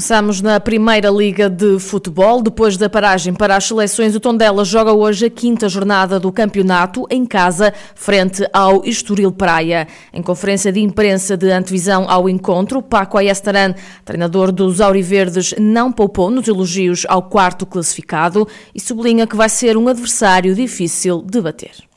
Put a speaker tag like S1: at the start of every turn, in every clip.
S1: Começamos na Primeira Liga de Futebol. Depois da paragem para as seleções, o Tondela joga hoje a quinta jornada do campeonato em casa, frente ao Estoril Praia. Em conferência de imprensa de antevisão ao encontro, Paco Ayestaran, treinador dos Auriverdes, não poupou nos elogios ao quarto classificado e sublinha que vai ser um adversário difícil de bater.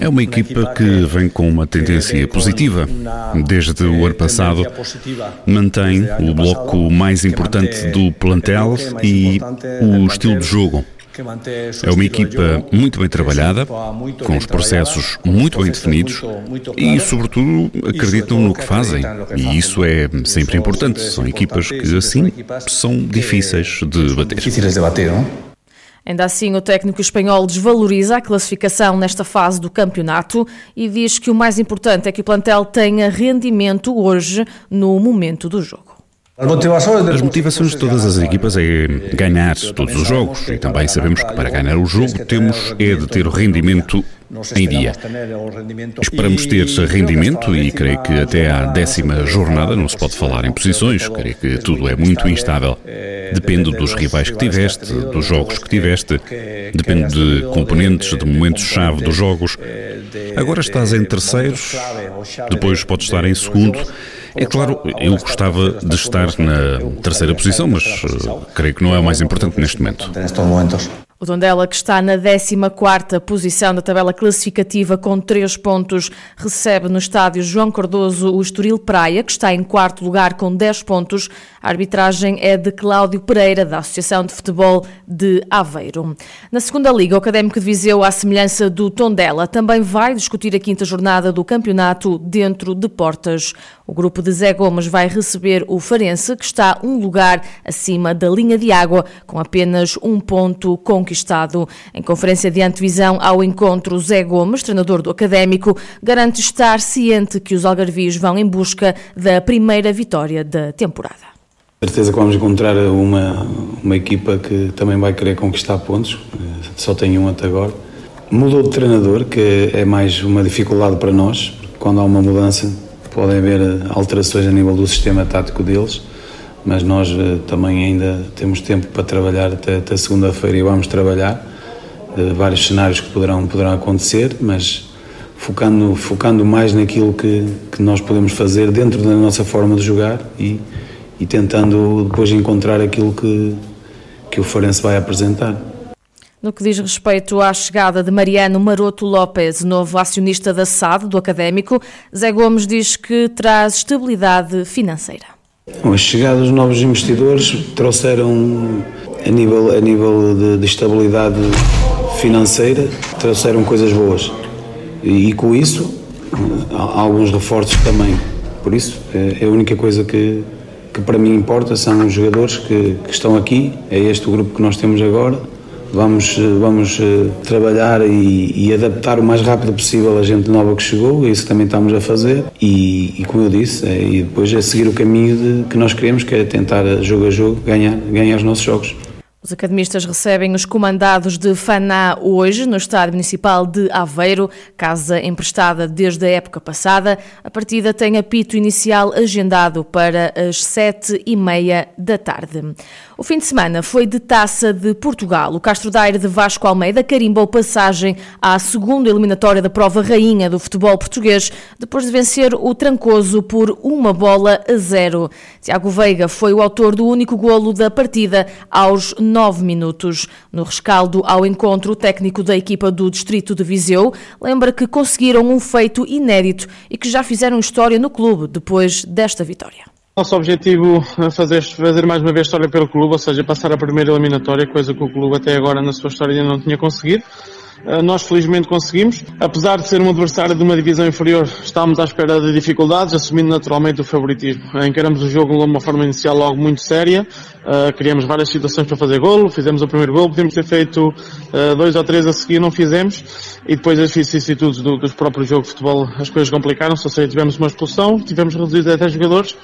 S2: É uma equipa que vem com uma tendência positiva. Desde o ano passado, mantém o bloco mais importante do plantel e o estilo de jogo. É uma equipa muito bem trabalhada, com os processos muito bem definidos e, sobretudo, acreditam no que fazem. E isso é sempre importante. São equipas que, assim, são difíceis de bater.
S1: Ainda assim, o técnico espanhol desvaloriza a classificação nesta fase do campeonato e diz que o mais importante é que o plantel tenha rendimento hoje no momento do jogo.
S2: As motivações de todas as equipas é ganhar todos os jogos e também sabemos que para ganhar o jogo temos é de ter o rendimento em dia. Esperamos ter rendimento e creio que até à décima jornada não se pode falar em posições, creio que tudo é muito instável. Depende dos rivais que tiveste, dos jogos que tiveste, depende de componentes, de momentos-chave dos jogos. Agora estás em terceiros, depois podes estar em segundo. É claro, eu gostava de estar na terceira posição, mas uh, creio que não é o mais importante neste momento.
S1: O Tondela, que está na 14ª posição da tabela classificativa com 3 pontos, recebe no estádio João Cardoso o Estoril Praia, que está em quarto lugar com 10 pontos. A arbitragem é de Cláudio Pereira, da Associação de Futebol de Aveiro. Na segunda liga, o Académico de Viseu, à semelhança do Tondela, também vai discutir a quinta jornada do campeonato dentro de portas. O grupo de Zé Gomes vai receber o Farense, que está um lugar acima da linha de água, com apenas um ponto conquistado. Em conferência de antevisão ao encontro, Zé Gomes, treinador do Académico, garante estar ciente que os algarvios vão em busca da primeira vitória da temporada.
S3: Certeza que vamos encontrar uma, uma equipa que também vai querer conquistar pontos, só tem um até agora. Mudou de treinador, que é mais uma dificuldade para nós, quando há uma mudança podem haver alterações a nível do sistema tático deles, mas nós eh, também ainda temos tempo para trabalhar até, até segunda-feira e vamos trabalhar eh, vários cenários que poderão, poderão acontecer, mas focando, focando mais naquilo que, que nós podemos fazer dentro da nossa forma de jogar e, e tentando depois encontrar aquilo que, que o Farense vai apresentar.
S1: No que diz respeito à chegada de Mariano Maroto Lopes, novo acionista da SAD, do Académico, Zé Gomes diz que traz estabilidade financeira.
S3: A chegada dos novos investidores trouxeram, a nível, a nível de, de estabilidade financeira, trouxeram coisas boas. E, e com isso, há alguns reforços também. Por isso, é, é a única coisa que, que para mim importa são os jogadores que, que estão aqui, é este o grupo que nós temos agora Vamos, vamos eh, trabalhar e, e, adaptar o mais rápido possível a gente nova que chegou, é isso também estamos a fazer. E, e como eu disse, é, e depois é seguir o caminho de, que nós queremos, que é tentar, jogo a jogo, ganhar, ganhar os nossos jogos.
S1: Os academistas recebem os comandados de Faná hoje no Estádio Municipal de Aveiro, casa emprestada desde a época passada. A partida tem apito inicial agendado para as sete e meia da tarde. O fim de semana foi de Taça de Portugal. O Castro Daire de Vasco Almeida carimbou passagem à segunda eliminatória da prova rainha do futebol português, depois de vencer o Trancoso por uma bola a zero. Tiago Veiga foi o autor do único golo da partida aos nove minutos. No rescaldo ao encontro, o técnico da equipa do Distrito de Viseu lembra que conseguiram um feito inédito e que já fizeram história no clube depois desta vitória.
S4: Nosso objetivo é fazer, fazer mais uma vez história pelo clube, ou seja, passar a primeira eliminatória, coisa que o clube até agora na sua história ainda não tinha conseguido. Eh, nós felizmente conseguimos. Apesar de ser um adversário de uma divisão inferior, estávamos à espera de dificuldades, assumindo naturalmente o favoritismo. Encaramos o jogo de uma forma inicial logo muito séria, uh, criamos várias situações para fazer golo, fizemos o primeiro golo, podíamos ter feito uh, dois ou três a seguir, não fizemos, e depois as vicissitudes do, dos próprios jogos de futebol, as coisas complicaram-se, ou seja, tivemos uma expulsão, tivemos reduzido a 10 jogadores,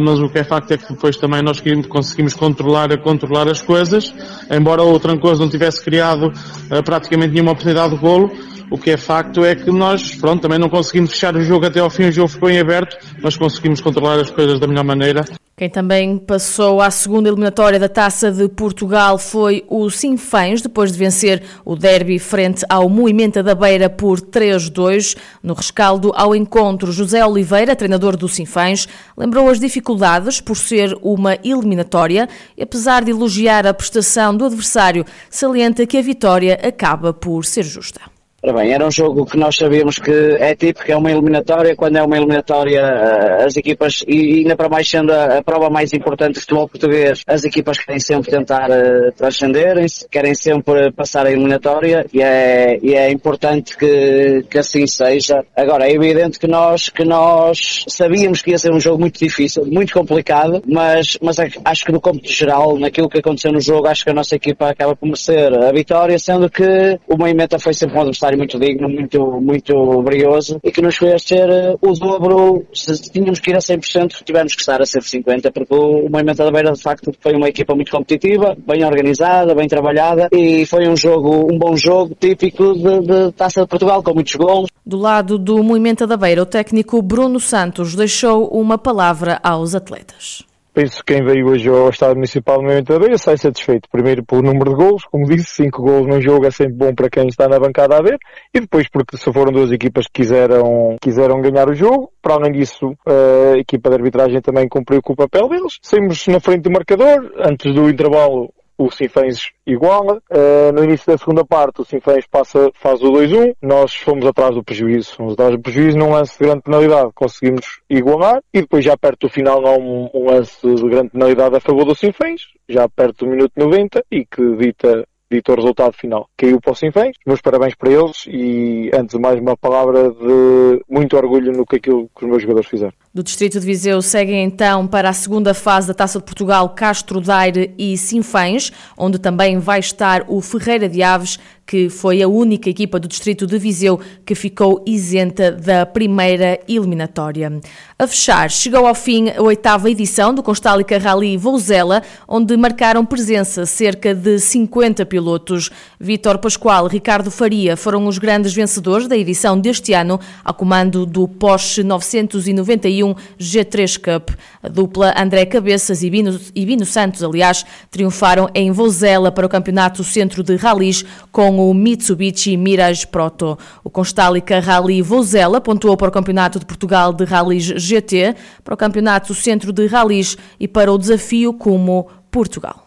S4: mas o que é facto é que depois também nós conseguimos controlar, controlar as coisas, embora o Trancoso não tivesse criado uh, praticamente nenhuma oportunidade de golo, o que é facto é que nós, pronto, também não conseguimos fechar o jogo até ao fim, o jogo ficou em aberto, mas conseguimos controlar as coisas da melhor maneira.
S1: Quem também passou à segunda eliminatória da Taça de Portugal foi o Sinfãs, depois de vencer o derby frente ao Moimenta da Beira por 3-2. No rescaldo ao encontro, José Oliveira, treinador do Sinfãs, lembrou as dificuldades por ser uma eliminatória e, apesar de elogiar a prestação do adversário, salienta que a vitória acaba por ser justa.
S5: Ora bem, era um jogo que nós sabíamos que é típico, é uma eliminatória. Quando é uma eliminatória, eh, as equipas, e ainda para mais sendo a, prova mais importante do futebol português, as equipas querem sempre tentar uh, transcenderem-se, querem sempre passar a eliminatória e é, e é importante que, que assim seja. Agora, é evidente que nós, que nós sabíamos que ia ser um jogo muito difícil, muito complicado, mas, mas acho que no cômputo geral, naquilo que aconteceu no jogo, acho que a nossa equipa acaba por merecer a vitória, sendo que o Moimenta foi sempre um adversário muito digno, muito, muito brioso e que nos fez ter eh, o dobro. Se tínhamos que ir a 100%, tivemos que estar a 150%, porque o Movimento da Beira, de facto, foi uma equipa muito competitiva, bem organizada, bem trabalhada e foi um jogo, um bom jogo típico de, de Taça de Portugal, com muitos gols.
S1: Do lado do Movimento da Beira, o técnico Bruno Santos deixou uma palavra aos atletas
S6: penso que quem veio hoje ao Estado Municipal do Movimento da Beira sai satisfeito. Primeiro pelo número de gols, como disse, 5 gols num jogo é sempre bom para quem está na bancada a ver, e depois porque se foram duas equipas que quiseram, quiseram ganhar o jogo, para além disso, a equipa de arbitragem também cumpriu com o papel deles. Saímos na frente do marcador, antes do intervalo o Sinfãs iguala. Uh, no início da segunda parte, o Sinfãs passa, faz o 2-1. Nós fomos atrás do prejuízo. Fomos atrás do prejuízo num lance de grande penalidade. Conseguimos igualar. E depois, já perto do final, há um, um lance de grande penalidade a favor do Sinfãs. Já perto do minuto 90 e que dita dito o resultado final. Caiu para o Sinfãs. Meus parabéns para eles e, antes de mais, uma palavra de muito orgulho no que aquilo que os meus jogadores fizeram.
S1: Do Distrito de Viseu seguem então para a segunda fase da Taça de Portugal Castro Daire e Sinfãs, onde também vai estar o Ferreira de Aves, que foi a única equipa do Distrito de Viseu que ficou isenta da primeira eliminatória. A fechar, chegou ao fim a oitava edição do Constálica Rally Vouzela, onde marcaram presença cerca de 50 pilotos. Vítor Pascoal e Ricardo Faria foram os grandes vencedores da edição deste ano, ao comando do Porsche 991 G3 Cup. A dupla André Cabeças e Bino, e Bino Santos, aliás, triunfaram em Vozela para o Campeonato Centro de Rallys com o Mitsubishi Mirage Proto. O Constálica Rally Vozela pontuou para o Campeonato de Portugal de Rallys GT, para o Campeonato Centro de Rallys e para o Desafio como Portugal.